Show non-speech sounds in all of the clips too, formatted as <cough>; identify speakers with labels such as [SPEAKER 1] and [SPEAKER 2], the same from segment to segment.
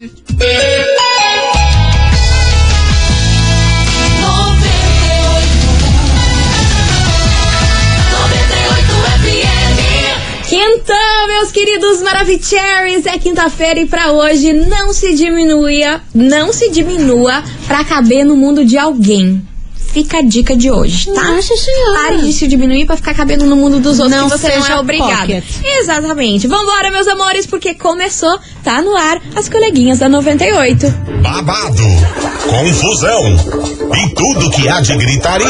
[SPEAKER 1] Então, meus queridos Maravicheries, é quinta-feira e pra hoje não se diminua, não se diminua pra caber no mundo de alguém. Fica a dica de hoje, tá?
[SPEAKER 2] Nossa senhora.
[SPEAKER 1] Pare de se diminuir pra ficar cabendo no mundo dos outros
[SPEAKER 2] Não
[SPEAKER 1] que você não
[SPEAKER 2] seja
[SPEAKER 1] é obrigado.
[SPEAKER 2] pocket.
[SPEAKER 1] Exatamente. Vambora, meus amores, porque começou, tá no ar, as coleguinhas da 98.
[SPEAKER 3] babado, confusão e tudo que há de gritaria.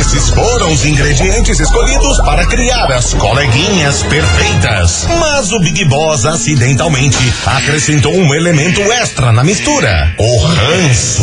[SPEAKER 3] Esses foram os ingredientes escolhidos para criar as coleguinhas perfeitas. Mas o Big Boss acidentalmente acrescentou um elemento extra na mistura: o ranço.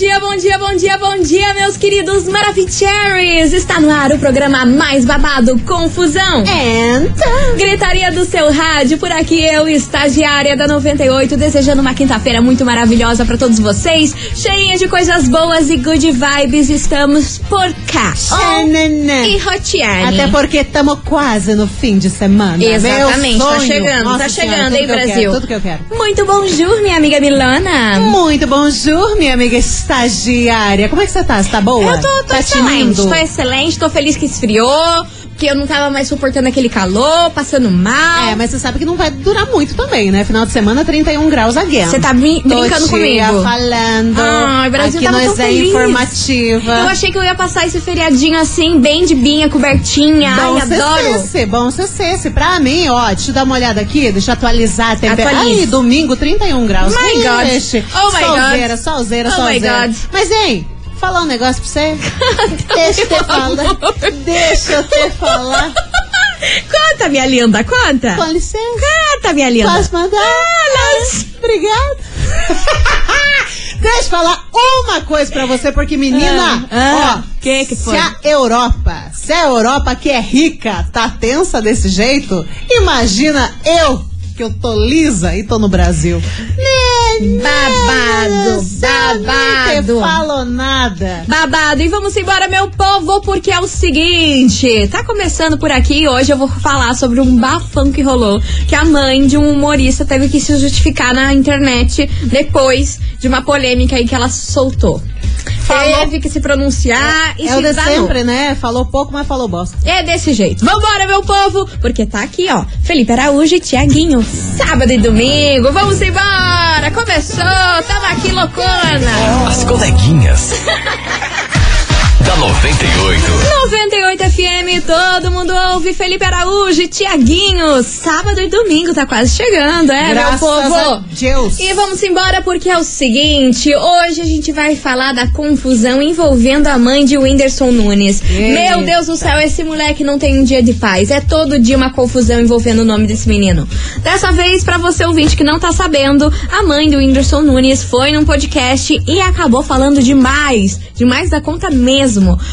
[SPEAKER 1] dia, bom dia, bom dia, bom dia, meus queridos Maravicheries! Está no ar o programa mais babado, Confusão.
[SPEAKER 2] Então.
[SPEAKER 1] Gritaria do seu rádio, por aqui eu, estagiária da 98, desejando uma quinta-feira muito maravilhosa pra todos vocês, cheinha de coisas boas e good vibes, estamos por cá.
[SPEAKER 2] Xanana.
[SPEAKER 1] E Rotiane.
[SPEAKER 2] Até porque estamos quase no fim de semana.
[SPEAKER 1] Exatamente,
[SPEAKER 2] Meu
[SPEAKER 1] tá chegando,
[SPEAKER 2] Nossa
[SPEAKER 1] tá
[SPEAKER 2] Senhora,
[SPEAKER 1] chegando, hein,
[SPEAKER 2] que
[SPEAKER 1] Brasil?
[SPEAKER 2] quero, tudo que eu quero.
[SPEAKER 1] Muito bonjour, minha amiga Milana.
[SPEAKER 2] Muito bonjour, minha amiga estagiária. Como é que você tá? Você tá boa?
[SPEAKER 1] Eu tô, tô
[SPEAKER 2] tá
[SPEAKER 1] excelente, tô excelente, tô feliz que esfriou, que eu não tava mais suportando aquele calor, passando mal.
[SPEAKER 2] É, mas você sabe que não vai durar muito também, né? Final de semana, 31 graus again.
[SPEAKER 1] Você tá brin- brincando
[SPEAKER 2] Tô
[SPEAKER 1] comigo.
[SPEAKER 2] falando.
[SPEAKER 1] Ai, Brasil
[SPEAKER 2] Aqui
[SPEAKER 1] tava
[SPEAKER 2] nós é informativa.
[SPEAKER 1] Eu achei que eu ia passar esse feriadinho assim, bem de binha, cobertinha.
[SPEAKER 2] Bom
[SPEAKER 1] Ai, adoro.
[SPEAKER 2] cesse, bom cesse. Pra mim, ó, deixa eu dar uma olhada aqui, deixa eu atualizar a temperatura. Aí, domingo, 31 graus.
[SPEAKER 1] My God.
[SPEAKER 2] Ixi,
[SPEAKER 1] Oh my
[SPEAKER 2] solzeira,
[SPEAKER 1] God.
[SPEAKER 2] solzeira,
[SPEAKER 1] Oh my
[SPEAKER 2] solzeira.
[SPEAKER 1] God.
[SPEAKER 2] Mas, hein, falar um negócio pra você. <laughs> deixa eu te
[SPEAKER 1] meu
[SPEAKER 2] falar. Deixa eu te falar.
[SPEAKER 1] Conta, minha linda, conta.
[SPEAKER 2] Com licença.
[SPEAKER 1] Conta, minha linda.
[SPEAKER 2] Posso mandar? Obrigada. <laughs> Deixa eu falar uma coisa pra você, porque menina,
[SPEAKER 1] Ah,
[SPEAKER 2] ó,
[SPEAKER 1] que que foi?
[SPEAKER 2] se a Europa, se a Europa que é rica tá tensa desse jeito, imagina eu que eu tô lisa e tô no Brasil.
[SPEAKER 1] Babado,
[SPEAKER 2] Não
[SPEAKER 1] babado.
[SPEAKER 2] falo nada.
[SPEAKER 1] Babado, e vamos embora, meu povo, porque é o seguinte: tá começando por aqui. Hoje eu vou falar sobre um bafão que rolou. Que a mãe de um humorista teve que se justificar na internet depois de uma polêmica aí que ela soltou. Teve que se pronunciar e
[SPEAKER 2] É
[SPEAKER 1] se
[SPEAKER 2] o de
[SPEAKER 1] danou.
[SPEAKER 2] sempre, né? Falou pouco, mas falou bosta.
[SPEAKER 1] É desse jeito. Vambora, meu povo, porque tá aqui, ó. Felipe Araújo e Tiaguinho. Sábado e domingo. Vamos embora. Começou. Tamo aqui, loucona.
[SPEAKER 4] As coleguinhas. <laughs> da 98.
[SPEAKER 1] 98 FM, todo mundo ouve Felipe Araújo Tiaguinho. Sábado e domingo tá quase chegando, é,
[SPEAKER 2] Graças
[SPEAKER 1] meu povo?
[SPEAKER 2] a Deus.
[SPEAKER 1] E vamos embora porque é o seguinte, hoje a gente vai falar da confusão envolvendo a mãe de Whindersson Nunes.
[SPEAKER 2] Eita.
[SPEAKER 1] Meu Deus do céu, esse moleque não tem um dia de paz. É todo dia uma confusão envolvendo o nome desse menino. Dessa vez, pra você ouvinte que não tá sabendo, a mãe do Whindersson Nunes foi num podcast e acabou falando demais, demais da conta mesmo.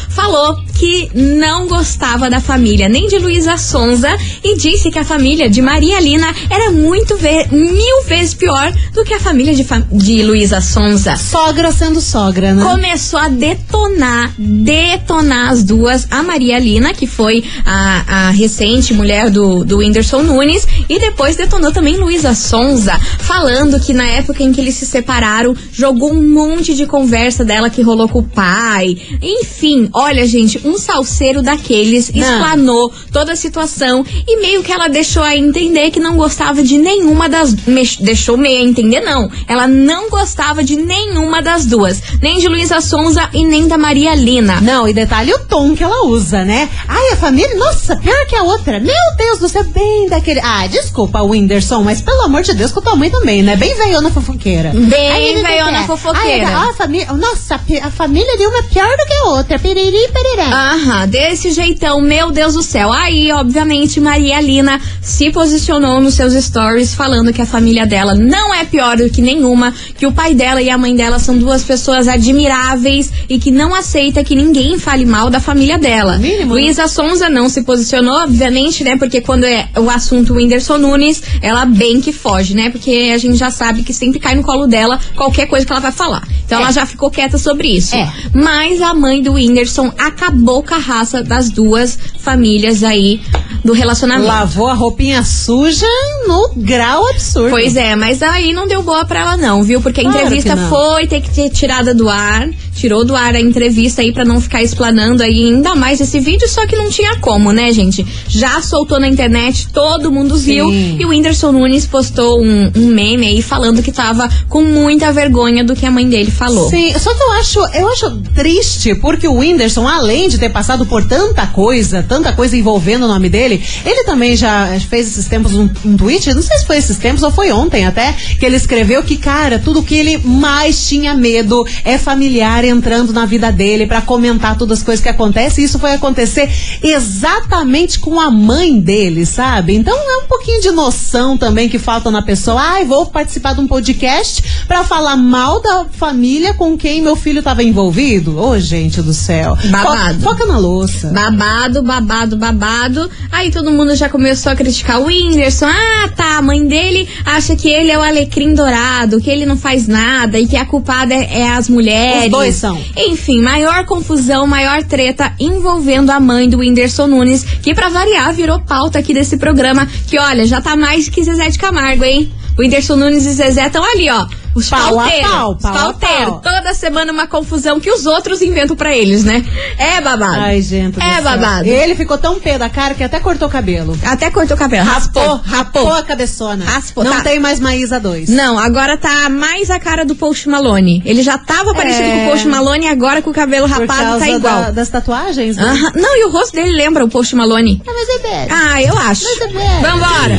[SPEAKER 1] Falou que não gostava da família, nem de Luísa Sonza, e disse que a família de Maria Lina era muito ve- mil vezes pior do que a família de, fa- de Luísa Sonza.
[SPEAKER 2] Sogra sendo sogra, né?
[SPEAKER 1] Começou a detonar, detonar as duas, a Maria Lina, que foi a, a recente mulher do, do Whindersson Nunes, e depois detonou também Luísa Sonza, falando que na época em que eles se separaram, jogou um monte de conversa dela que rolou com o pai. Enfim, olha, gente, um salseiro daqueles
[SPEAKER 2] Não.
[SPEAKER 1] explanou toda a situação e meio que ela deixou a entender que não gostava de nenhuma das. me- deixou meio a entender, não. Ela não gostava de nenhuma das duas. Nem de Luísa Sonza e nem da Maria Lina.
[SPEAKER 2] Não, e detalhe o tom que ela usa, né? Ai, a família, nossa, pior que a outra. Meu Deus do céu, bem daquele. Ah, desculpa, Whindersson, mas pelo amor de Deus, com tua mãe também, né? Bem veiona fofoqueira.
[SPEAKER 1] Bem veiona
[SPEAKER 2] é.
[SPEAKER 1] fofoqueira.
[SPEAKER 2] Ai, a, a família, nossa, a família de uma é pior do que a outra. Piriri, pereré.
[SPEAKER 1] Aham, desse jeitão, meu Deus do céu. Aí, obviamente, Maria Lina se posicionou nos seus stories falando que a família dela não é pior do que nenhuma, que o pai dela e a mãe dela são duas pessoas admiráveis e que não aceita que ninguém fale mal da família dela.
[SPEAKER 2] Mínimo, né?
[SPEAKER 1] Luísa Sonza não se posicionou, obviamente, né? Porque quando é o assunto Whindersson Nunes, ela bem que foge, né? Porque a gente já sabe que sempre cai no colo dela qualquer coisa que ela vai falar. Então
[SPEAKER 2] É.
[SPEAKER 1] ela já ficou quieta sobre isso.
[SPEAKER 2] É.
[SPEAKER 1] Mas a mãe do Whindersson acabou com a raça das duas famílias aí do relacionamento.
[SPEAKER 2] Lavou a roupinha suja no grau absurdo.
[SPEAKER 1] Pois é, mas aí não deu boa pra ela não, viu? Porque a
[SPEAKER 2] Claro
[SPEAKER 1] entrevista foi ter que ser tirada do ar, tirou do ar a entrevista aí pra não ficar explanando aí ainda mais esse vídeo, só que não tinha como, né, gente? Já soltou na internet, todo mundo viu,
[SPEAKER 2] Sim.
[SPEAKER 1] e o Whindersson Nunes postou um, um meme aí falando que tava com muita vergonha do que a mãe dele falou.
[SPEAKER 2] Sim, só que eu acho, eu acho triste, porque o Whindersson, além de ter passado por tanta coisa, tanta coisa envolvendo o nome dele, ele também já fez esses tempos um, um tweet, não sei se foi esses tempos ou foi ontem até, que ele escreveu que, cara, tudo que ele mais tinha medo é familiar entrando na vida dele pra comentar todas as coisas que acontecem, e isso foi acontecer exatamente com a mãe dele, sabe? Então é um pouquinho de noção também que falta na pessoa. Ai, vou participar de um podcast pra falar mal da família com quem meu filho tava envolvido. Ô, gente do céu.
[SPEAKER 1] Babado.
[SPEAKER 2] Fo- Foca na louça.
[SPEAKER 1] Babado, babado, babado. Aí todo mundo já começou a criticar o Whindersson. Ah, tá. A mãe dele acha que ele é o alecrim dourado, que ele não faz nada e que a culpada é, é as mulheres.
[SPEAKER 2] Os dois são.
[SPEAKER 1] Enfim, maior confusão, maior treta envolvendo a mãe do Whindersson Nunes, que pra variar virou pauta aqui desse programa, que olha, já tá mais que Zezé de Camargo, hein? O Whindersson Nunes e Zezé estão ali, ó. Os
[SPEAKER 2] Pau a
[SPEAKER 1] pauteiros.
[SPEAKER 2] pau,
[SPEAKER 1] os
[SPEAKER 2] pau a
[SPEAKER 1] pauteiros.
[SPEAKER 2] pau.
[SPEAKER 1] Toda semana uma confusão que os outros inventam pra eles, né? É babado.
[SPEAKER 2] Ai, gente.
[SPEAKER 1] É
[SPEAKER 2] céu.
[SPEAKER 1] babado.
[SPEAKER 2] Ele ficou tão pé da cara que até cortou o cabelo.
[SPEAKER 1] Até cortou o cabelo. Raspou,
[SPEAKER 2] Rapou a cabeçona.
[SPEAKER 1] Raspou,
[SPEAKER 2] Não
[SPEAKER 1] tá.
[SPEAKER 2] tem mais Maísa 2.
[SPEAKER 1] Não, agora tá mais a cara do Post Malone. Ele já tava parecido
[SPEAKER 2] É.
[SPEAKER 1] com o Post Malone e agora com o cabelo rapado tá igual.
[SPEAKER 2] da- das tatuagens, né?
[SPEAKER 1] Aham. Não, e o rosto dele lembra o Post Malone.
[SPEAKER 2] Ah, mas é bad.
[SPEAKER 1] Ah, eu acho.
[SPEAKER 2] Mas é.
[SPEAKER 1] Vambora.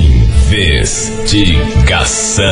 [SPEAKER 4] Investigação.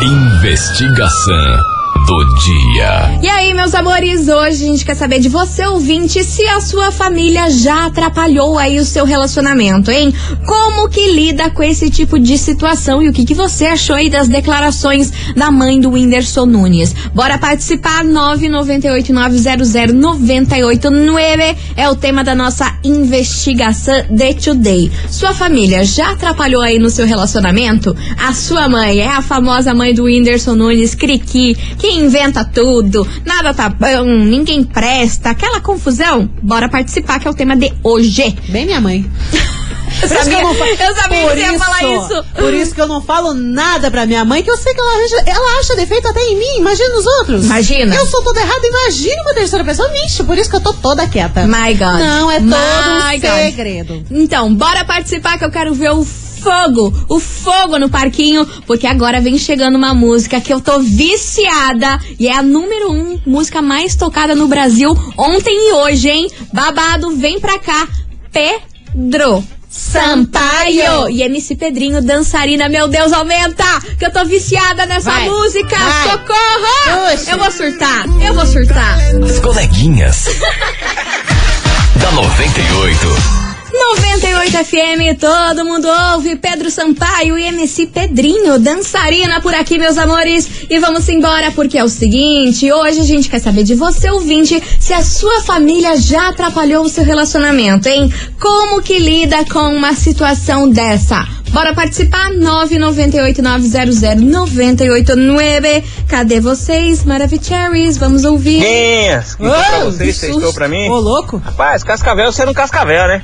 [SPEAKER 4] Investigação do dia.
[SPEAKER 1] E aí, meus amores, hoje a gente quer saber de você, ouvinte, se a sua família já atrapalhou aí o seu relacionamento, hein? Como que lida com esse tipo de situação e o que, que você achou aí das declarações da mãe do Whindersson Nunes? Bora participar, 998-900-989 é o tema da nossa investigação de Today. Sua família já atrapalhou aí no seu relacionamento? A sua mãe é a famosa mãe do Whindersson Nunes, Criqui, que inventa tudo, nada tá bom, ninguém presta, aquela confusão? Bora participar, que é o tema de hoje.
[SPEAKER 2] Bem minha mãe. <laughs>
[SPEAKER 1] Eu
[SPEAKER 2] Por isso
[SPEAKER 1] sabia,
[SPEAKER 2] que eu fa-
[SPEAKER 1] eu sabia
[SPEAKER 2] Por
[SPEAKER 1] que você ia falar isso.
[SPEAKER 2] Por isso que eu não falo nada pra minha mãe, que eu sei que ela acha, ela acha defeito até em mim. Imagina nos outros.
[SPEAKER 1] Imagina.
[SPEAKER 2] Eu sou toda errada, imagina uma terceira pessoa. Vixe, por isso que eu tô toda quieta.
[SPEAKER 1] My God.
[SPEAKER 2] Não, é todo
[SPEAKER 1] My
[SPEAKER 2] um
[SPEAKER 1] God.
[SPEAKER 2] segredo.
[SPEAKER 1] Então, bora participar que eu quero ver o fogo, o fogo no parquinho, porque agora vem chegando uma música que eu tô viciada e é a número um música mais tocada no Brasil ontem e hoje, hein? Babado, vem pra cá, Pedro. Sampaio e MC Pedrinho, dançarina, meu Deus, aumenta! Que eu tô viciada nessa
[SPEAKER 2] Vai,
[SPEAKER 1] música!
[SPEAKER 2] vai.
[SPEAKER 1] Socorro!
[SPEAKER 2] Puxa.
[SPEAKER 1] Eu vou surtar, eu vou surtar!
[SPEAKER 4] As coleguinhas. <laughs> da 98.
[SPEAKER 1] 98 FM, todo mundo ouve. Pedro Sampaio e MC Pedrinho, dançarina por aqui, meus amores. E vamos embora, porque é o seguinte: hoje a gente quer saber de você, ouvinte, se a sua família já atrapalhou o seu relacionamento, hein? Como que lida com uma situação dessa? Bora participar? 998-900-989. Cadê vocês, Maravicheries? Vamos ouvir.
[SPEAKER 5] Que foi pra
[SPEAKER 2] Ô,
[SPEAKER 5] vocês,
[SPEAKER 2] que
[SPEAKER 5] vocês
[SPEAKER 2] susto.
[SPEAKER 5] estão pra mim?
[SPEAKER 2] Ô, louco.
[SPEAKER 5] Rapaz, cascavel sendo cascavel, né?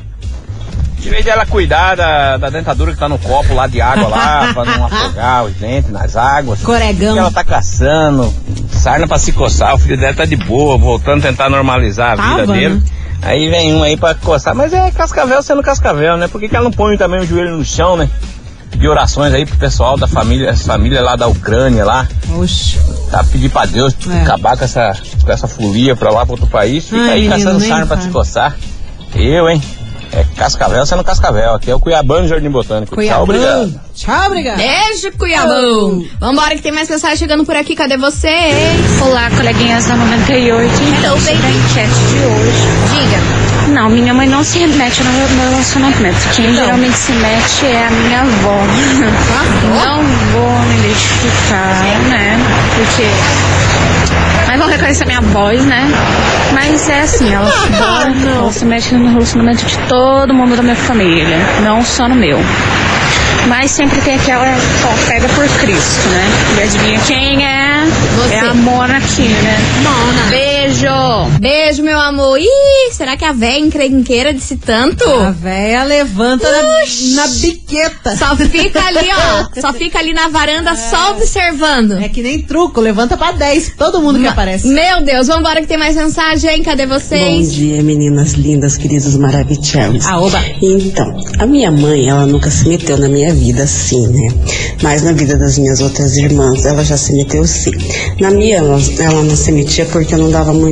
[SPEAKER 5] Em vez dela cuidar da, da dentadura que tá no copo lá de água lá, <laughs> pra não afogar os dentes nas águas.
[SPEAKER 2] Coregão.
[SPEAKER 5] Ela tá caçando, sarna pra se coçar, o filho dela tá de boa, voltando a tentar normalizar a vida
[SPEAKER 2] Tava,
[SPEAKER 5] dele.
[SPEAKER 2] né?
[SPEAKER 5] Aí vem um aí pra coçar, mas é cascavel sendo cascavel, né? Por que, que ela não põe também o joelho no chão, né? De orações aí pro pessoal da família, as famílias lá da Ucrânia lá,
[SPEAKER 2] Oxe.
[SPEAKER 5] tá? Pedir pra Deus
[SPEAKER 2] É.
[SPEAKER 5] acabar com essa, com essa folia pra lá, pra outro país. Fica
[SPEAKER 2] Ai,
[SPEAKER 5] aí caçando sarna pra te coçar. Eu, hein? É cascavel sendo cascavel. Aqui é o Cuiabano Jardim Botânico. Tchau, obrigado.
[SPEAKER 2] Tchau, obrigado.
[SPEAKER 1] Beijo, Cuiabão. Vambora que tem mais mensagem chegando por aqui. Cadê vocês?
[SPEAKER 6] Olá, coleguinhas da 98. Então, sobre a enquete de hoje.
[SPEAKER 1] Diga.
[SPEAKER 6] Não, minha mãe não se mete no meu meu relacionamento. Quem
[SPEAKER 1] Então.
[SPEAKER 6] geralmente se mete é a minha avó. Não vou me identificar, né? Porque. Mas vão reconhecer minha voz, né? Mas é assim, ela, ela, <laughs> ela se mete no relacionamento de todo mundo da minha família, não só no meu. Mas sempre tem aquela, ó, pega por Cristo, né? E adivinha quem é?
[SPEAKER 1] Você.
[SPEAKER 6] É a Mona aqui, né?
[SPEAKER 1] Mona.
[SPEAKER 6] Beijo!
[SPEAKER 1] Beijo, meu amor. Ih, será que a véia encrenqueira disse tanto?
[SPEAKER 2] A véia levanta na, na biqueta.
[SPEAKER 1] Só fica ali, ó. <laughs> Só fica ali na varanda só observando.
[SPEAKER 2] É que nem truco, levanta pra 10. Todo mundo que aparece.
[SPEAKER 1] Meu Deus, vambora que tem mais mensagem. Cadê
[SPEAKER 7] Bom
[SPEAKER 1] vocês?
[SPEAKER 7] dia, meninas lindas, queridos maravilhosos.
[SPEAKER 2] Ah, oba.
[SPEAKER 7] Então, a minha mãe, ela nunca se meteu na minha vida assim, né? Mas na vida das minhas outras irmãs, ela já se meteu sim. Na minha, ela, ela não se metia porque eu não dava muito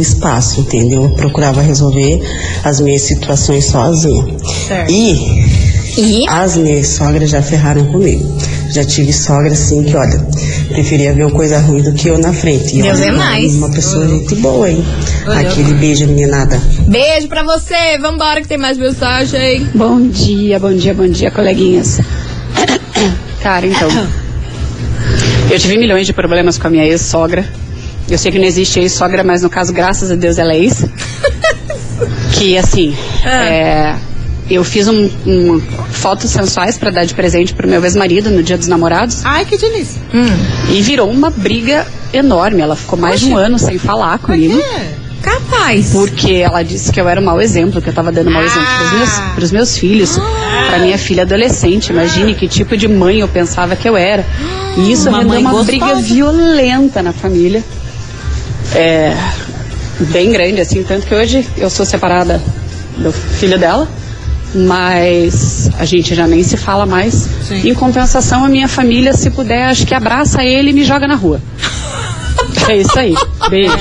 [SPEAKER 7] espaço, entendeu? Eu procurava resolver as minhas situações sozinha.
[SPEAKER 2] Certo.
[SPEAKER 7] E
[SPEAKER 1] E
[SPEAKER 7] as minhas sogras já ferraram comigo. Já tive sogra assim que, olha, preferia ver uma coisa ruim do que eu na frente. E
[SPEAKER 1] Deus
[SPEAKER 7] olha,
[SPEAKER 1] é mais.
[SPEAKER 7] Uma pessoa muito boa, hein? Aquele beijo, meninada.
[SPEAKER 1] beijo pra você. Vambora que tem mais mensagem.
[SPEAKER 6] Bom dia, bom dia, bom dia, coleguinhas. <coughs> Cara, então. <coughs> Eu tive milhões de problemas com a minha ex-sogra. Eu sei que não existe ex-sogra, mas no caso, graças a Deus, ela é ex. <laughs> que, assim, é, eu fiz um, um fotos sensuais pra dar de presente pro meu ex-marido no dia dos namorados.
[SPEAKER 2] Ai, que delícia.
[SPEAKER 6] E virou uma briga enorme. Ela ficou mais de um ano sem falar comigo.
[SPEAKER 1] Capaz.
[SPEAKER 6] Porque ela disse que eu era um mau exemplo, que eu tava dando mau exemplo pros meus, pros meus filhos, pra minha filha adolescente. Imagine que tipo de mãe eu pensava que eu era. E isso
[SPEAKER 2] Uma
[SPEAKER 6] rendeu uma
[SPEAKER 2] gostosa.
[SPEAKER 6] briga violenta na família. É, bem grande, assim, tanto que hoje eu sou separada do filho dela. Mas a gente já nem se fala mais.
[SPEAKER 2] Sim.
[SPEAKER 6] Em compensação, a minha família, se puder, acho que abraça ele e me joga na rua. <laughs> É isso aí. Beijo.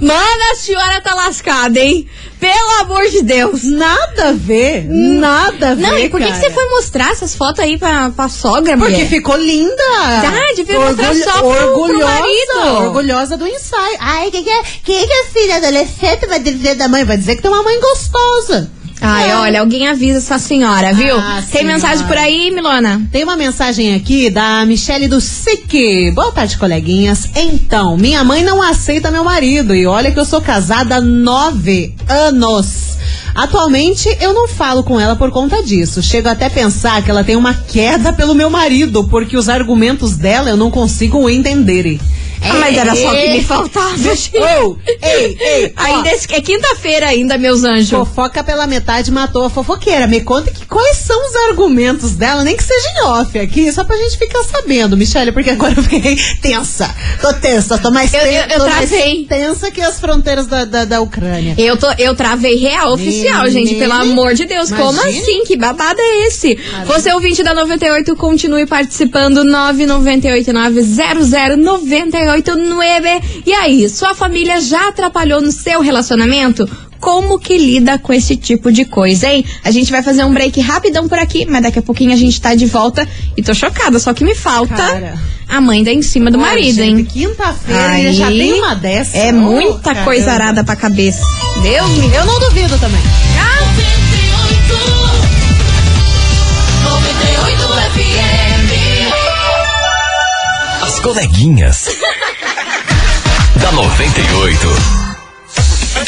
[SPEAKER 1] Mano, a senhora tá lascada, hein? Pelo amor de Deus.
[SPEAKER 2] Nada a ver. Nada a ver.
[SPEAKER 1] Não, e por que, você foi mostrar essas fotos aí pra, pra sogra,
[SPEAKER 2] Porque
[SPEAKER 1] mulher?
[SPEAKER 2] ficou linda.
[SPEAKER 1] Ah, devia mostrar só pro- pro
[SPEAKER 2] orgulhosa,
[SPEAKER 1] marido.
[SPEAKER 2] orgulhosa do ensaio. Ai, que que é, que que é filha adolescente vai dizer da mãe? Vai dizer que tem uma mãe gostosa.
[SPEAKER 1] Ai, olha, alguém avisa essa senhora, viu?
[SPEAKER 2] Ah,
[SPEAKER 1] Tem
[SPEAKER 2] senhora.
[SPEAKER 1] mensagem por aí, Milona?
[SPEAKER 2] Tem uma mensagem aqui da Michele do SIC. Boa tarde, coleguinhas. Então, minha mãe não aceita meu marido e olha que eu sou casada há nove anos. Atualmente eu não falo com ela por conta disso. Chego até a pensar que ela tem uma queda pelo meu marido, porque os argumentos dela eu não consigo entender.
[SPEAKER 1] Ah, mas era só o que me faltava, gente.
[SPEAKER 2] Oh, ei, ei.
[SPEAKER 1] Ainda é é quinta-feira ainda, meus anjos.
[SPEAKER 2] Fofoca pela metade matou a fofoqueira. Me conta que quais são os argumentos dela, nem que seja em off aqui, só pra gente ficar sabendo, Michelle, porque agora eu fiquei <laughs> tensa. Tô tensa, tô mais,
[SPEAKER 1] Eu-
[SPEAKER 2] ten-
[SPEAKER 1] eu- eu
[SPEAKER 2] tô mais
[SPEAKER 1] travei.
[SPEAKER 2] tensa que as fronteiras da, da, da Ucrânia.
[SPEAKER 1] Eu, tô, eu travei real oficial, gente. Pelo amor de Deus. Como assim? Que babado é esse? Você, ouvinte da 98, continue participando. 998900989. E aí, sua família já atrapalhou no seu relacionamento? Como que lida com esse tipo de coisa, hein? A gente vai fazer um break rapidão por aqui, mas daqui a pouquinho a gente tá de volta. E tô chocada, só que me falta
[SPEAKER 2] Cara.
[SPEAKER 1] a mãe da em cima do
[SPEAKER 2] Ai,
[SPEAKER 1] marido,
[SPEAKER 2] gente,
[SPEAKER 1] hein?
[SPEAKER 2] Quinta-feira já tem uma dessa.
[SPEAKER 1] É
[SPEAKER 2] Oh,
[SPEAKER 1] muita
[SPEAKER 2] caramba.
[SPEAKER 1] coisa arada pra cabeça. Deus me
[SPEAKER 2] Eu não duvido também.
[SPEAKER 4] As coleguinhas. <laughs> da 98.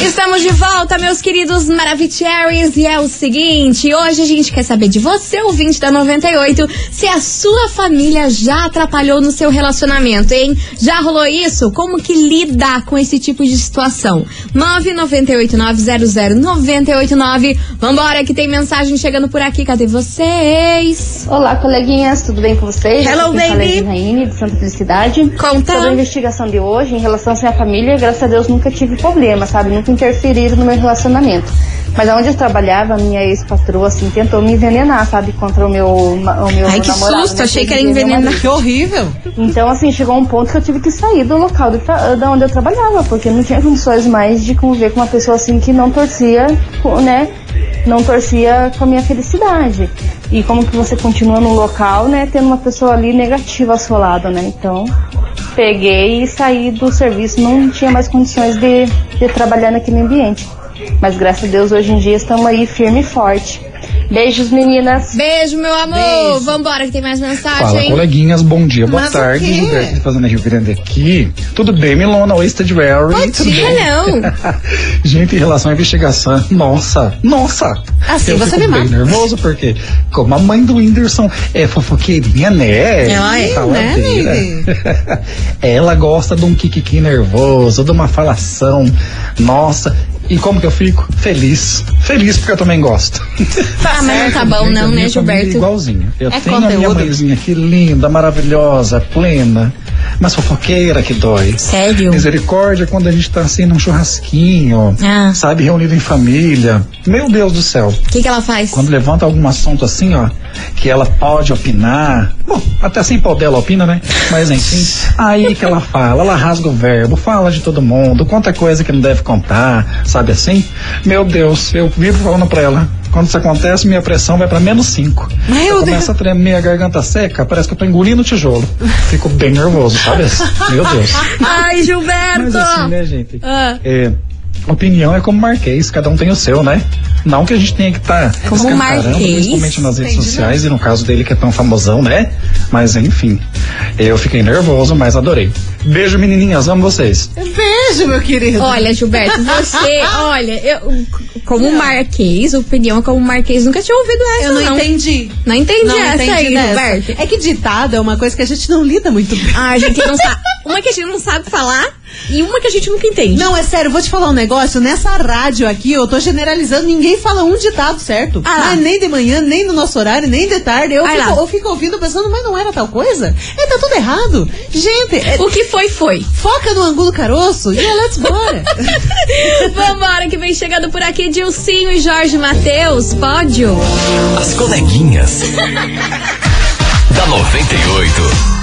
[SPEAKER 1] Estamos de volta, meus queridos Maravicheries, e é o seguinte, hoje a gente quer saber de você, ouvinte da 98, se a sua família já atrapalhou no seu relacionamento, hein? Já rolou isso? Como que lida com esse tipo de situação? 998900989. Vambora que tem mensagem chegando por aqui, cadê vocês?
[SPEAKER 8] Olá, coleguinhas, tudo bem com vocês?
[SPEAKER 1] Hello,
[SPEAKER 8] Aqui é
[SPEAKER 1] baby.
[SPEAKER 8] Raine, de Santa Felicidade.
[SPEAKER 1] Conta.
[SPEAKER 8] Sobre a investigação de hoje, em relação à minha família, graças a Deus nunca tive problema, sabe? Nunca interferiram no meu relacionamento. Mas onde eu trabalhava, a minha ex-patroa, assim, tentou me envenenar, sabe? Contra o meu, o meu
[SPEAKER 1] Ai, que
[SPEAKER 8] namorado.
[SPEAKER 1] susto,
[SPEAKER 8] né?
[SPEAKER 1] achei que era envenenar.
[SPEAKER 2] Que horrível.
[SPEAKER 8] então, assim, chegou um ponto que eu tive que sair do local da onde eu trabalhava, porque não tinha condições mais de conviver com uma pessoa assim que não torcia, né, não torcia com a minha felicidade. E como que você continua no local, né, tendo uma pessoa ali negativa ao seu lado, né? Então, peguei e saí do serviço, não tinha mais condições de, de trabalhar naquele ambiente. Mas graças a Deus hoje em dia estamos aí firme e forte. Beijos, meninas.
[SPEAKER 1] Beijo, meu amor. Vambora, que tem mais mensagem.
[SPEAKER 9] Fala, coleguinhas, bom dia, boa
[SPEAKER 2] Mas
[SPEAKER 9] tarde. Gilberto de Fazenda Rio Grande aqui. Tudo bem, Milona, Wasted Very?
[SPEAKER 2] Bom
[SPEAKER 9] Tudo
[SPEAKER 2] dia.
[SPEAKER 9] bem?
[SPEAKER 1] Não. <laughs>
[SPEAKER 9] Gente, em relação à investigação, nossa, nossa.
[SPEAKER 2] Assim
[SPEAKER 9] eu
[SPEAKER 2] você
[SPEAKER 9] fico
[SPEAKER 2] me
[SPEAKER 9] bem
[SPEAKER 2] mata.
[SPEAKER 9] nervoso, porque como a mãe do Whindersson é fofoqueirinha, né?
[SPEAKER 1] Ela é,
[SPEAKER 2] né, <laughs>
[SPEAKER 9] Ela gosta de um kikiki nervoso, de uma falação. Nossa, e como que eu fico? Feliz. Feliz porque eu também gosto.
[SPEAKER 1] Ah, mas não tá bom não, né,
[SPEAKER 9] é
[SPEAKER 1] Gilberto?
[SPEAKER 9] Igualzinho. Eu
[SPEAKER 2] É
[SPEAKER 9] tenho a minha
[SPEAKER 2] conteúdo.
[SPEAKER 9] mãezinha aqui linda, maravilhosa, plena, mas fofoqueira que dói.
[SPEAKER 1] Sério?
[SPEAKER 9] Misericórdia quando a gente tá assim num churrasquinho,
[SPEAKER 1] Ah.
[SPEAKER 9] sabe, reunido em família. Meu Deus do céu.
[SPEAKER 1] O que, que ela faz?
[SPEAKER 9] Quando levanta algum assunto assim, ó, que ela pode opinar. Bom, até sem poder ela opina, né? Mas enfim, aí que ela fala, ela rasga o verbo, fala de todo mundo, conta coisa que não deve contar, sabe assim? Meu Deus, eu vivo falando pra ela. Quando isso acontece, minha pressão vai pra menos 5.
[SPEAKER 2] Meu
[SPEAKER 9] começo a tremer, a garganta seca, parece que eu tô engolindo tijolo. Fico bem nervoso, sabe? Meu Deus.
[SPEAKER 1] Ai, Gilberto!
[SPEAKER 9] Mas assim, né, gente?
[SPEAKER 1] Ah.
[SPEAKER 9] É, opinião é como marquês, cada um tem o seu, né? Não que a gente tenha que estar tá
[SPEAKER 1] Como marquês?
[SPEAKER 9] principalmente nas redes
[SPEAKER 2] Entendi,
[SPEAKER 9] sociais, e no caso dele que é tão famosão, né? Mas enfim, eu fiquei nervoso, mas adorei. Beijo, menininhas, amo vocês.
[SPEAKER 2] Beijo, meu querido.
[SPEAKER 1] Olha, Gilberto, você, <laughs> olha, eu, como marquês, opinião como marquês, nunca tinha ouvido essa,
[SPEAKER 2] eu não,
[SPEAKER 1] não.
[SPEAKER 2] entendi.
[SPEAKER 1] Não entendi
[SPEAKER 2] Não
[SPEAKER 1] essa
[SPEAKER 2] entendi
[SPEAKER 1] aí,
[SPEAKER 2] dessa.
[SPEAKER 1] Gilberto.
[SPEAKER 2] É que ditado é uma coisa que a gente não lida muito bem.
[SPEAKER 1] Ah, a gente não sabe. <laughs> Uma que a gente não sabe falar e uma que a gente nunca entende.
[SPEAKER 2] Não, é sério, vou te falar um negócio. Nessa rádio aqui, eu tô generalizando, ninguém fala um ditado certo.
[SPEAKER 1] Ah.
[SPEAKER 2] Mas nem de manhã, nem no nosso horário, nem de tarde. Eu,
[SPEAKER 1] Vai
[SPEAKER 2] fico, eu fico ouvindo pensando, mas não era tal coisa? É, tá tudo errado. Gente, é-
[SPEAKER 1] O que foi, foi.
[SPEAKER 2] foca no angulo caroço e let's bora. <laughs>
[SPEAKER 1] Vambora, que vem chegando por aqui Dilcinho e Jorge Matheus. Pódio.
[SPEAKER 4] As coleguinhas. <laughs> da 98.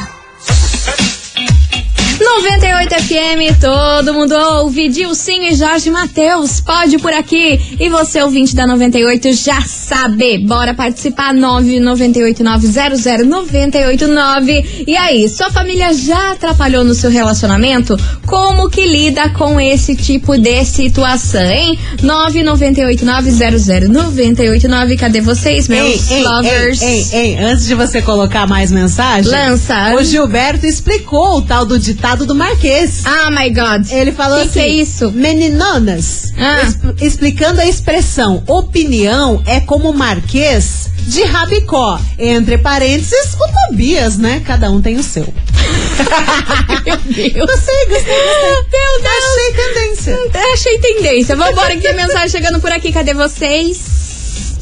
[SPEAKER 1] 98 FM, todo mundo ouve. Dilcinho e Jorge Matheus, pode por aqui. E você, ouvinte da 98, já sabe. Bora participar, 998900989. E aí, sua família já atrapalhou no seu relacionamento? Como que lida com esse tipo de situação, hein? 998900989. Cadê vocês, meus
[SPEAKER 2] ei,
[SPEAKER 1] lovers?
[SPEAKER 2] ei, ei, ei, antes de você colocar mais mensagem,
[SPEAKER 1] Lança.
[SPEAKER 2] o Gilberto explicou o tal do ditado do Marquês.
[SPEAKER 1] Ah, my God.
[SPEAKER 2] Ele falou
[SPEAKER 1] Que
[SPEAKER 2] assim:
[SPEAKER 1] que é isso?
[SPEAKER 2] Meninonas,
[SPEAKER 1] Ah.
[SPEAKER 2] exp- explicando a expressão opinião é como marquês de rabicó. Entre parênteses, o Tobias, né? Cada um tem o seu. <laughs>
[SPEAKER 1] Meu Deus.
[SPEAKER 2] Gostei, gostei, gostei.
[SPEAKER 1] Meu Deus.
[SPEAKER 2] Achei tendência.
[SPEAKER 1] Achei tendência. Vambora que tem <laughs> mensagem chegando por aqui. Cadê vocês?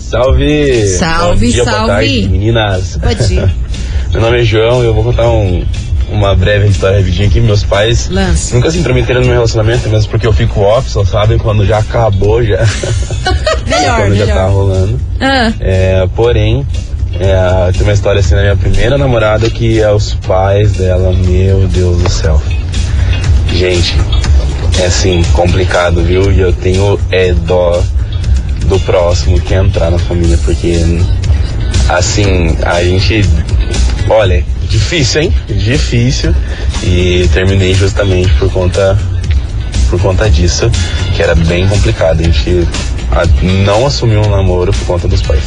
[SPEAKER 10] Salve!
[SPEAKER 1] Salve,
[SPEAKER 10] Bom dia,
[SPEAKER 1] salve.
[SPEAKER 10] Boa tarde, meninas.
[SPEAKER 2] Bom dia. <laughs>
[SPEAKER 10] Meu nome é João e eu vou contar um- uma breve história rapidinho aqui. Meus pais
[SPEAKER 2] Lance.
[SPEAKER 10] nunca se intrometeram no meu relacionamento, mesmo porque eu fico off, só sabem quando já acabou, já. <laughs>
[SPEAKER 2] Melhor,
[SPEAKER 10] quando já tá
[SPEAKER 2] melhor.
[SPEAKER 10] rolando.
[SPEAKER 1] Ah,
[SPEAKER 10] É, porém, é, tem uma história assim da minha primeira namorada que é os pais dela, meu Deus do céu. Gente, é assim, complicado, viu? E eu tenho é, dó do próximo que entrar na família, porque assim, a gente. Olha, difícil, hein? Difícil. E terminei justamente por conta por conta disso, que era bem complicado. A gente não assumiu um namoro por conta dos pais.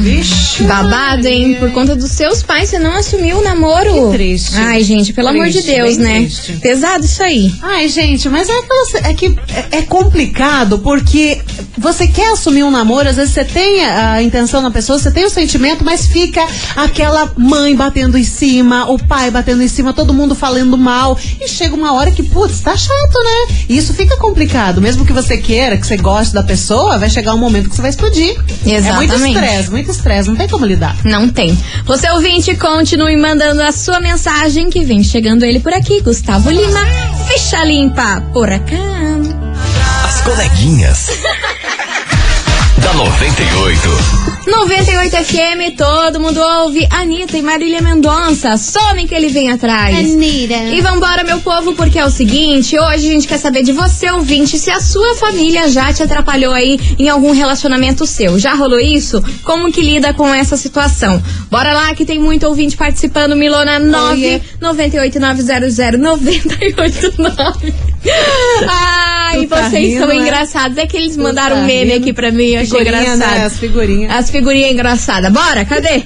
[SPEAKER 2] Vixe.
[SPEAKER 1] babado, hein? Por conta dos seus pais, você não assumiu o namoro.
[SPEAKER 2] Que triste.
[SPEAKER 1] Ai, gente, pelo amor de
[SPEAKER 2] Triste,
[SPEAKER 1] Deus, né?
[SPEAKER 2] triste.
[SPEAKER 1] Pesado isso aí.
[SPEAKER 2] Ai, gente, mas é, aquela, é que é, é complicado porque você quer assumir um namoro, às vezes você tem a, intenção na pessoa, você tem o sentimento, mas fica aquela mãe batendo em cima, o pai batendo em cima, todo mundo falando mal. E chega uma hora que, putz, tá chato, né? E isso fica complicado. Mesmo que você queira, que você goste da pessoa, vai chegar um momento que você vai explodir. É muito
[SPEAKER 1] Exatamente.
[SPEAKER 2] Estresse, muito estresse, não tem como lidar.
[SPEAKER 1] Não tem. Você ouvinte, continue mandando a sua mensagem que vem chegando ele por aqui. Gustavo Lima, ficha limpa por cá.
[SPEAKER 4] As coleguinhas. <laughs> da 98.
[SPEAKER 1] 98 FM, todo mundo ouve. Anitta e Marília Mendonça. Some que ele vem atrás.
[SPEAKER 2] Anitta.
[SPEAKER 1] E vambora, meu povo, porque é o seguinte: hoje a gente quer saber de você, ouvinte, se a sua família já te atrapalhou aí em algum relacionamento seu. Já rolou isso? Como que lida com essa situação? Bora lá que tem muito ouvinte participando. Milona 9 98900 989. <laughs> Ai,
[SPEAKER 2] Tu tá
[SPEAKER 1] vocês
[SPEAKER 2] rindo,
[SPEAKER 1] são
[SPEAKER 2] né?
[SPEAKER 1] engraçados. É que eles mandaram
[SPEAKER 2] tá
[SPEAKER 1] um meme
[SPEAKER 2] rindo.
[SPEAKER 1] aqui pra mim, eu achei engraçado.
[SPEAKER 2] né? As figurinhas.
[SPEAKER 1] As figurinhas engraçadas. Bora, cadê?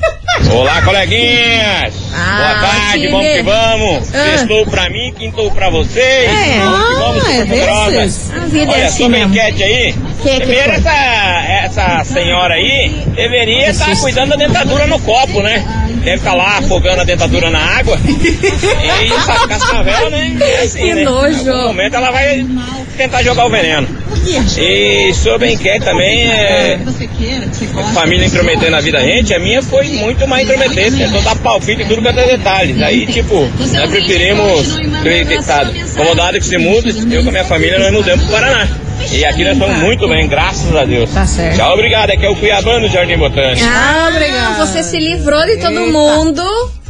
[SPEAKER 5] Olá, coleguinhas!
[SPEAKER 1] Ah,
[SPEAKER 5] Boa tarde, vamos que vamos!
[SPEAKER 1] Ah.
[SPEAKER 5] Sextou pra mim, quintou pra vocês!
[SPEAKER 1] É.
[SPEAKER 5] Vamos que vamos,
[SPEAKER 2] Ah, é desses?
[SPEAKER 1] A vida é
[SPEAKER 5] Olha,
[SPEAKER 1] assim
[SPEAKER 5] sobre enquete aí,
[SPEAKER 1] Que que
[SPEAKER 5] primeiro essa, essa senhora aí deveria estar cuidando da dentadura no copo, né? Deve estar lá afogando a dentadura na água. <laughs> e essa cascavel, né? É assim,
[SPEAKER 1] Que
[SPEAKER 5] né?
[SPEAKER 1] nojo.
[SPEAKER 5] Algum momento ela vai tentar jogar o veneno. E sobre a enquete também, é, família intrometendo na vida da gente, a minha foi muito mais intrometente, tentou dar palpite em tudo quanto é detalhes. Aí, tipo, nós preferimos acreditado. Incomodado que se muda, eu com a minha família nós mudamos pro Paraná. E aqui nós estamos muito bem, graças a Deus.
[SPEAKER 2] Tá certo.
[SPEAKER 5] Tchau, obrigado. Aqui é o Cuiabano do Jardim Botânico.
[SPEAKER 1] Ah,
[SPEAKER 2] obrigada.
[SPEAKER 1] Você se livrou de todo
[SPEAKER 2] Eita.
[SPEAKER 1] mundo.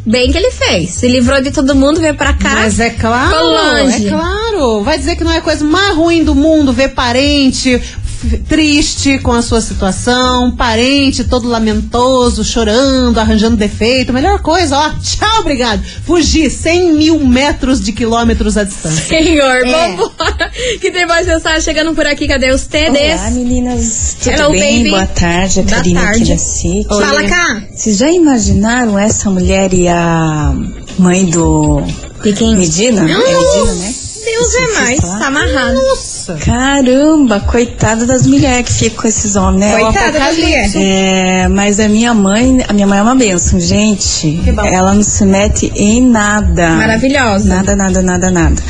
[SPEAKER 1] Bem que ele fez. Se livrou de todo mundo, veio pra cá.
[SPEAKER 2] Mas é claro,
[SPEAKER 1] Ficou longe.
[SPEAKER 2] é claro. Vai dizer que não é a coisa mais ruim do mundo ver parente triste com a sua situação, parente todo lamentoso, chorando, arranjando defeito. Melhor coisa, ó, <laughs> tchau, obrigado. Fugir 100 mil metros de quilômetros à distância.
[SPEAKER 1] Senhor,
[SPEAKER 2] É.
[SPEAKER 1] vambora. Que tem mais mensagem chegando por aqui. Cadê os TDs?
[SPEAKER 11] Olá, meninas. Tudo
[SPEAKER 1] Hello,
[SPEAKER 11] bem?
[SPEAKER 1] baby.
[SPEAKER 11] Boa tarde. A Karina
[SPEAKER 1] tarde.
[SPEAKER 11] aqui da SIC.
[SPEAKER 1] Fala cá.
[SPEAKER 11] Vocês já imaginaram essa mulher e a mãe do
[SPEAKER 1] quem?
[SPEAKER 11] Medina? É Medina, né?
[SPEAKER 1] Deus é mais. Tá amarrado.
[SPEAKER 2] Nossa.
[SPEAKER 11] Caramba, coitada das mulheres que ficam com esses homens, né?
[SPEAKER 1] Coitada das mulheres.
[SPEAKER 11] É, mas a minha mãe, a minha mãe é uma benção, gente.
[SPEAKER 2] Que bom.
[SPEAKER 11] Ela não se mete em nada.
[SPEAKER 1] Maravilhosa.
[SPEAKER 11] Nada, nada, nada, nada.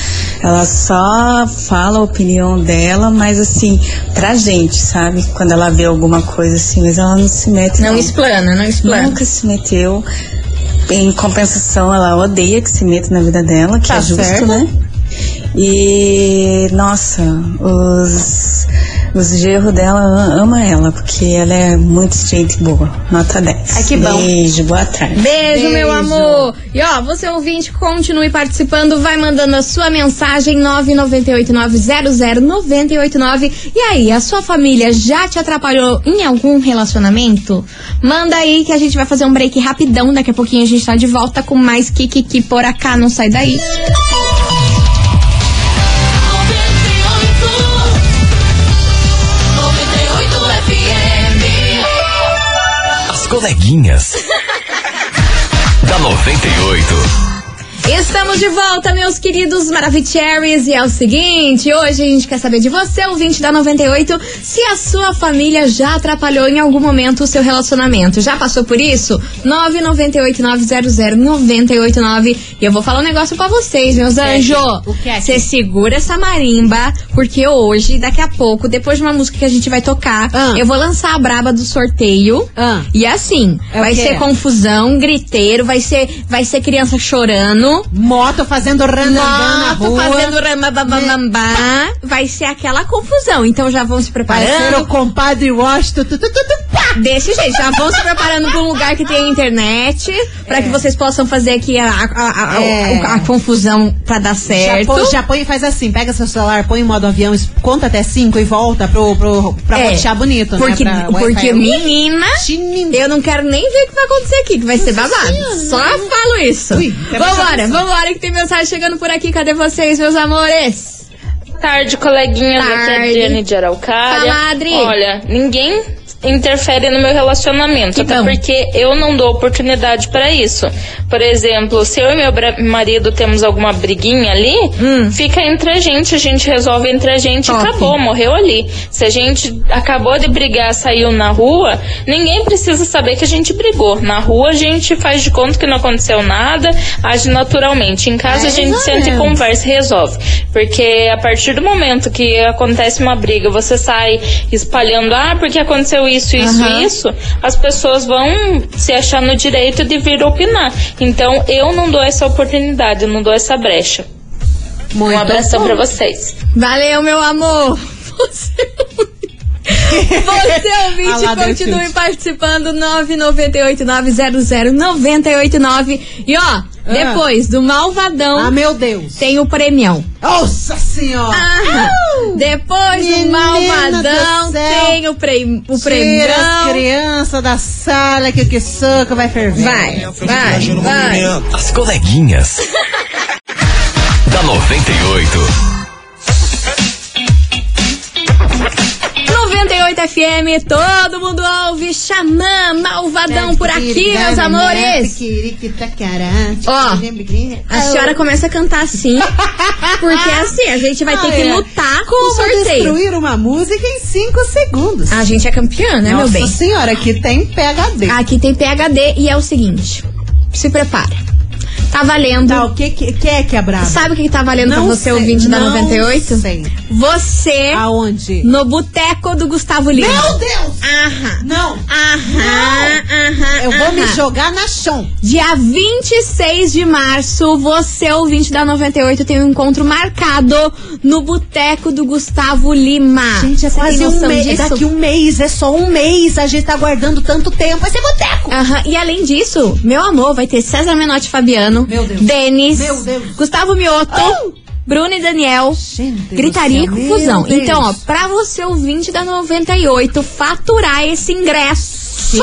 [SPEAKER 11] Ela só fala a opinião dela, mas assim, pra gente, sabe? Quando ela vê alguma coisa assim, mas ela não se mete.
[SPEAKER 1] Não explana, não explana.
[SPEAKER 11] Nunca se meteu. Em compensação, ela odeia que se meta na vida dela, que
[SPEAKER 2] Tá
[SPEAKER 11] é justo,
[SPEAKER 2] certo.
[SPEAKER 11] né? E nossa, os, os gerros dela ama ela, porque ela é muito gente boa. Nota 10.
[SPEAKER 1] Ai, que bom.
[SPEAKER 11] Beijo, boa tarde.
[SPEAKER 1] Beijo, meu
[SPEAKER 2] Beijo.
[SPEAKER 1] amor. E ó, você ouvinte, continue participando, vai mandando a sua mensagem 998900989. E aí, a sua família já te atrapalhou em algum relacionamento? Manda aí que a gente vai fazer um break rapidão, daqui a pouquinho a gente tá de volta com mais Kikiki por acá, não sai daí.
[SPEAKER 4] As coleguinhas. <laughs> da 98.
[SPEAKER 1] Estamos de volta, meus queridos Maravicheries. E é o seguinte, hoje a gente quer saber de você, ouvinte da 98, se a sua família já atrapalhou em algum momento o seu relacionamento. Já passou por isso? 998900989. E eu vou falar um negócio pra vocês, meus anjos.
[SPEAKER 2] O que é?
[SPEAKER 1] Você segura essa marimba, porque hoje, daqui a pouco, depois de uma música que a gente vai tocar,
[SPEAKER 2] Ah.
[SPEAKER 1] eu vou lançar a braba do sorteio.
[SPEAKER 2] Ah.
[SPEAKER 1] E assim,
[SPEAKER 2] É
[SPEAKER 1] vai ser confusão, griteiro, vai ser, vai ser criança chorando.
[SPEAKER 2] Moto fazendo
[SPEAKER 1] Moto
[SPEAKER 2] rua.
[SPEAKER 1] fazendo ramababambá. Vai ser aquela confusão. Então já vão se
[SPEAKER 2] Vai ser
[SPEAKER 1] preparando.
[SPEAKER 2] o compadre Washington. tu, tu, tu, tu, pá.
[SPEAKER 1] Desse jeito, já vão se preparando para um lugar que tem internet, pra que vocês possam fazer aqui a, a, a-
[SPEAKER 2] É.
[SPEAKER 1] a confusão pra dar
[SPEAKER 2] Já
[SPEAKER 1] certo.
[SPEAKER 2] põe, já põe e faz assim, pega seu celular, põe em modo avião, conta até cinco e volta pro, pro, pra
[SPEAKER 1] É,
[SPEAKER 2] rotear bonito,
[SPEAKER 1] porque,
[SPEAKER 2] né? Pra
[SPEAKER 1] porque
[SPEAKER 2] Wi-Fi.
[SPEAKER 1] menina, eu não quero nem ver o que vai acontecer aqui, que vai ser babado. Só falo isso.
[SPEAKER 2] Ui,
[SPEAKER 1] vambora. Vambora que tem mensagem chegando por aqui. Cadê vocês, meus amores?
[SPEAKER 12] Tarde, coleguinhas. Aqui é a
[SPEAKER 1] Tarde.
[SPEAKER 12] Adriane de Araucária.
[SPEAKER 1] Fala, Adri.
[SPEAKER 12] Olha, ninguém interfere no meu relacionamento, até
[SPEAKER 1] bom.
[SPEAKER 12] porque eu não dou oportunidade pra isso. Por exemplo, se eu e meu marido temos alguma briguinha ali,
[SPEAKER 1] Hum.
[SPEAKER 12] fica entre a gente, a gente resolve entre a gente
[SPEAKER 1] Top.
[SPEAKER 12] e acabou, morreu ali. Se a gente acabou de brigar, saiu na rua, ninguém precisa saber que a gente brigou. Na rua a gente faz de conta que não aconteceu nada, age naturalmente. Em casa
[SPEAKER 2] É,
[SPEAKER 12] a gente senta e conversa e resolve. Porque a partir do momento que acontece uma briga, você sai espalhando, ah, porque aconteceu isso, isso,
[SPEAKER 1] Aham.
[SPEAKER 12] isso, as pessoas vão se achar no direito de vir opinar. Então eu não dou essa oportunidade, eu não dou essa brecha.
[SPEAKER 2] Muito
[SPEAKER 12] um abração pra vocês.
[SPEAKER 1] Valeu, meu amor. <laughs> Você... Você <laughs> ouvinte,
[SPEAKER 2] Ah lá,
[SPEAKER 1] continue participando 998-900-989. E ó, depois do Malvadão,
[SPEAKER 2] Ah, meu Deus.
[SPEAKER 1] tem o premião.
[SPEAKER 2] Nossa senhora.
[SPEAKER 1] Ah, depois do
[SPEAKER 2] Menina
[SPEAKER 1] Malvadão,
[SPEAKER 2] do
[SPEAKER 1] tem o, pre, o
[SPEAKER 2] Tira as
[SPEAKER 1] premião.
[SPEAKER 2] crianças da sala que o que soca vai ferver.
[SPEAKER 1] Vai, vai, vai.
[SPEAKER 4] As coleguinhas. <laughs> da 98.
[SPEAKER 1] 98 FM, todo mundo ouve. Xamã, Malvadão por aqui, meus amores. Ó, A senhora começa a cantar assim, porque <laughs> assim, a gente vai ter que
[SPEAKER 2] Ah,
[SPEAKER 1] lutar com o sorteio.
[SPEAKER 2] destruir uma música em 5 segundos.
[SPEAKER 1] A gente é campeã, né, meu
[SPEAKER 2] Nossa
[SPEAKER 1] bem?
[SPEAKER 2] senhora, aqui tem PHD.
[SPEAKER 1] Aqui tem PHD e é o seguinte: se prepara. Tá valendo.
[SPEAKER 2] Tá, o que, que, que é que é brabo?
[SPEAKER 1] Sabe o que que tá valendo
[SPEAKER 2] Não
[SPEAKER 1] pra você,
[SPEAKER 2] sei,
[SPEAKER 1] ouvinte da
[SPEAKER 2] não
[SPEAKER 1] 98?
[SPEAKER 2] sei.
[SPEAKER 1] Você
[SPEAKER 2] Aonde?
[SPEAKER 1] no boteco do Gustavo Lima.
[SPEAKER 2] Meu Deus!
[SPEAKER 1] Aham.
[SPEAKER 2] Não!
[SPEAKER 1] Aham, aham.
[SPEAKER 2] Eu vou me
[SPEAKER 1] aham.
[SPEAKER 2] jogar na chão.
[SPEAKER 1] Dia 26 de março, você, ouvinte da 98, tem um encontro marcado no Boteco do Gustavo Lima.
[SPEAKER 2] Gente, é quase um mês.
[SPEAKER 1] disso?
[SPEAKER 2] Daqui um mês, é só um mês. A gente tá aguardando tanto tempo. Vai ser boteco.
[SPEAKER 1] Aham, E além disso, meu amor, vai ter César Menotti Fabiano,
[SPEAKER 2] Deus.
[SPEAKER 1] Denis. Gustavo Mioto, Bruno e Daniel.
[SPEAKER 2] Gente do
[SPEAKER 1] Gritaria e confusão. Então, ó, pra você ouvinte da 98 faturar esse ingresso,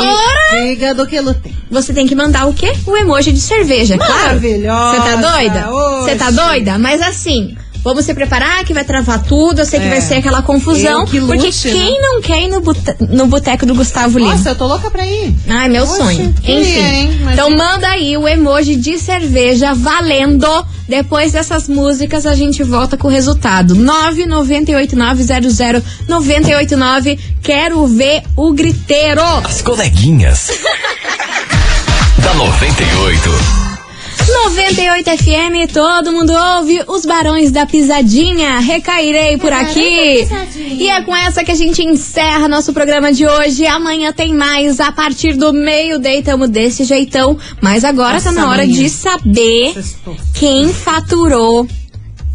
[SPEAKER 2] Fígado que lutei.
[SPEAKER 1] você tem que mandar o quê? O emoji de cerveja, claro.
[SPEAKER 2] Maravilhosa.
[SPEAKER 1] Você tá doida? Você tá doida? Mas assim, vamos se preparar que vai travar tudo. Eu sei que
[SPEAKER 2] É.
[SPEAKER 1] vai ser aquela confusão.
[SPEAKER 2] Eu que
[SPEAKER 1] porque
[SPEAKER 2] lute, né?
[SPEAKER 1] quem não quer ir no, bote- no boteco do Gustavo Lima?
[SPEAKER 2] Nossa, eu tô louca pra ir.
[SPEAKER 1] Ai, meu
[SPEAKER 2] Oxe,
[SPEAKER 1] sonho. Enfim. Então manda aí o emoji de cerveja valendo. Depois dessas músicas a gente volta com o resultado. 998900989. Quero ver o griteiro.
[SPEAKER 4] As coleguinhas. <laughs> da 98.
[SPEAKER 1] 98 FM, todo mundo ouve os Barões da Pisadinha. Recairei por aqui. E é com essa que a gente encerra nosso programa de hoje. Amanhã tem mais. A partir do meio-day, tamo desse jeitão. Mas agora
[SPEAKER 2] Nossa,
[SPEAKER 1] tá na hora de saber quem faturou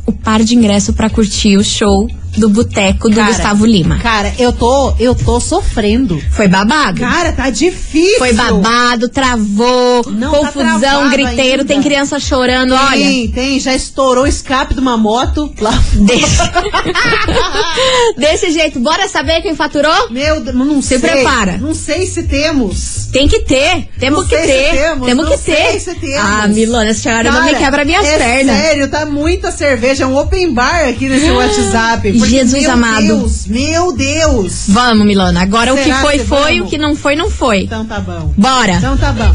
[SPEAKER 1] o par de ingresso pra curtir o show do Boteco do
[SPEAKER 2] Cara,
[SPEAKER 1] Gustavo Lima.
[SPEAKER 2] Cara, eu tô, eu tô sofrendo.
[SPEAKER 1] Foi babado?
[SPEAKER 2] Cara, tá difícil.
[SPEAKER 1] Foi babado, travou,
[SPEAKER 2] Não, tá
[SPEAKER 1] confusão,
[SPEAKER 2] travado
[SPEAKER 1] griteiro,
[SPEAKER 2] ainda.
[SPEAKER 1] tem criança chorando, olha.
[SPEAKER 2] Tem, tem, já estourou o escape de uma moto lá.
[SPEAKER 1] Desse... <laughs> Desse jeito, bora saber quem faturou?
[SPEAKER 2] Meu Deus, não
[SPEAKER 1] Se
[SPEAKER 2] sei.
[SPEAKER 1] prepara.
[SPEAKER 2] Não sei se temos.
[SPEAKER 1] Tem que ter, temos que ter.
[SPEAKER 2] temos,
[SPEAKER 1] temos que ter.
[SPEAKER 2] se temos.
[SPEAKER 1] Ah, Milona, a senhora não me quebra minhas
[SPEAKER 2] é
[SPEAKER 1] pernas.
[SPEAKER 2] Sério, tá muita cerveja, é um open bar aqui nesse <gasps> WhatsApp. Porque,
[SPEAKER 1] Jesus
[SPEAKER 2] meu
[SPEAKER 1] amado.
[SPEAKER 2] Deus, meu Deus.
[SPEAKER 1] Vamos, Milona. Agora o que
[SPEAKER 2] Será
[SPEAKER 1] foi,
[SPEAKER 2] que
[SPEAKER 1] foi.
[SPEAKER 2] vamos?
[SPEAKER 1] O que não foi, não foi.
[SPEAKER 2] Então tá bom.
[SPEAKER 1] Bora.
[SPEAKER 2] Então tá bom.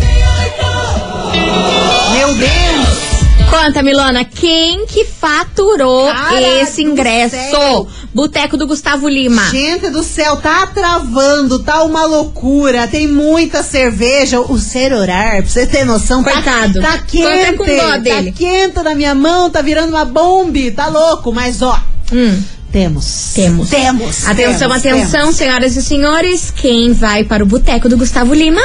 [SPEAKER 2] Meu Deus.
[SPEAKER 1] Conta, Milona, quem que faturou
[SPEAKER 2] Cara
[SPEAKER 1] esse ingresso? Boteco do Gustavo Lima.
[SPEAKER 2] Gente do céu, tá travando, tá uma loucura. Tem muita cerveja. O celular, pra você ter noção, tá-
[SPEAKER 1] Coitado.
[SPEAKER 2] Tá,
[SPEAKER 1] Tô
[SPEAKER 2] quente.
[SPEAKER 1] até com dó dele.
[SPEAKER 2] Tá quente na minha mão, tá virando uma bomba. Tá louco, mas ó,
[SPEAKER 1] Hum,
[SPEAKER 2] temos.
[SPEAKER 1] temos.
[SPEAKER 2] Temos.
[SPEAKER 1] Atenção,
[SPEAKER 2] temos,
[SPEAKER 1] atenção,
[SPEAKER 2] temos.
[SPEAKER 1] senhoras e senhores. Quem vai para o Boteco do Gustavo Lima?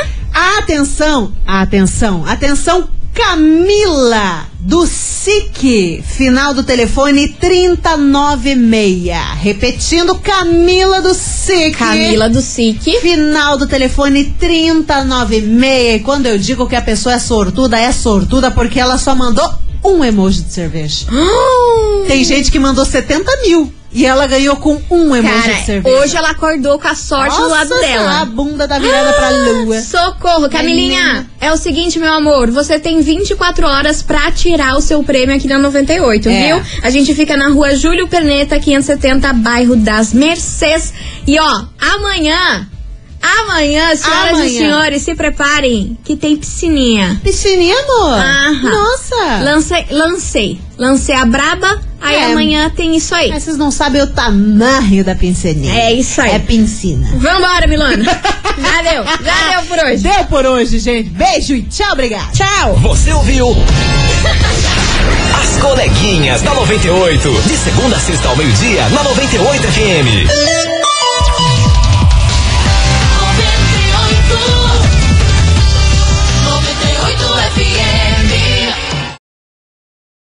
[SPEAKER 2] Atenção, atenção, atenção, Camila do SIC, final do telefone 396. Repetindo, Camila do SIC.
[SPEAKER 1] Camila do SIC.
[SPEAKER 2] Final do telefone 396. E quando eu digo que a pessoa é sortuda, é sortuda porque ela só mandou um emoji de cerveja. <gasps> Tem gente que mandou 70 mil e ela ganhou com um emoji
[SPEAKER 1] Cara,
[SPEAKER 2] de cerveja.
[SPEAKER 1] hoje ela acordou com a sorte do
[SPEAKER 2] Nossa,
[SPEAKER 1] lado
[SPEAKER 2] A
[SPEAKER 1] dela.
[SPEAKER 2] bunda da virada pra lua.
[SPEAKER 1] Socorro, Camilinha. É o seguinte, meu amor, você tem 24 horas pra tirar o seu prêmio aqui na 98,
[SPEAKER 2] É.
[SPEAKER 1] viu? A gente fica na rua Júlio Perneta, 570, bairro das Mercês. E ó, amanhã, amanhã, senhoras
[SPEAKER 2] Amanhã.
[SPEAKER 1] e senhores, se preparem que tem piscininha.
[SPEAKER 2] Piscininha, amor?
[SPEAKER 1] Aham.
[SPEAKER 2] Nossa!
[SPEAKER 1] Lancei, lancei. Lancei a braba, aí
[SPEAKER 2] É.
[SPEAKER 1] amanhã tem isso aí.
[SPEAKER 2] Mas vocês não sabem o tamanho da piscininha.
[SPEAKER 1] É isso aí.
[SPEAKER 2] É piscina.
[SPEAKER 1] Vambora, Milana. <laughs> já deu, já deu por hoje.
[SPEAKER 2] Deu por hoje, gente. Beijo e tchau, obrigado.
[SPEAKER 1] Tchau.
[SPEAKER 4] Você ouviu? As coleguinhas da 98. De segunda a sexta ao meio-dia, na 98 FM.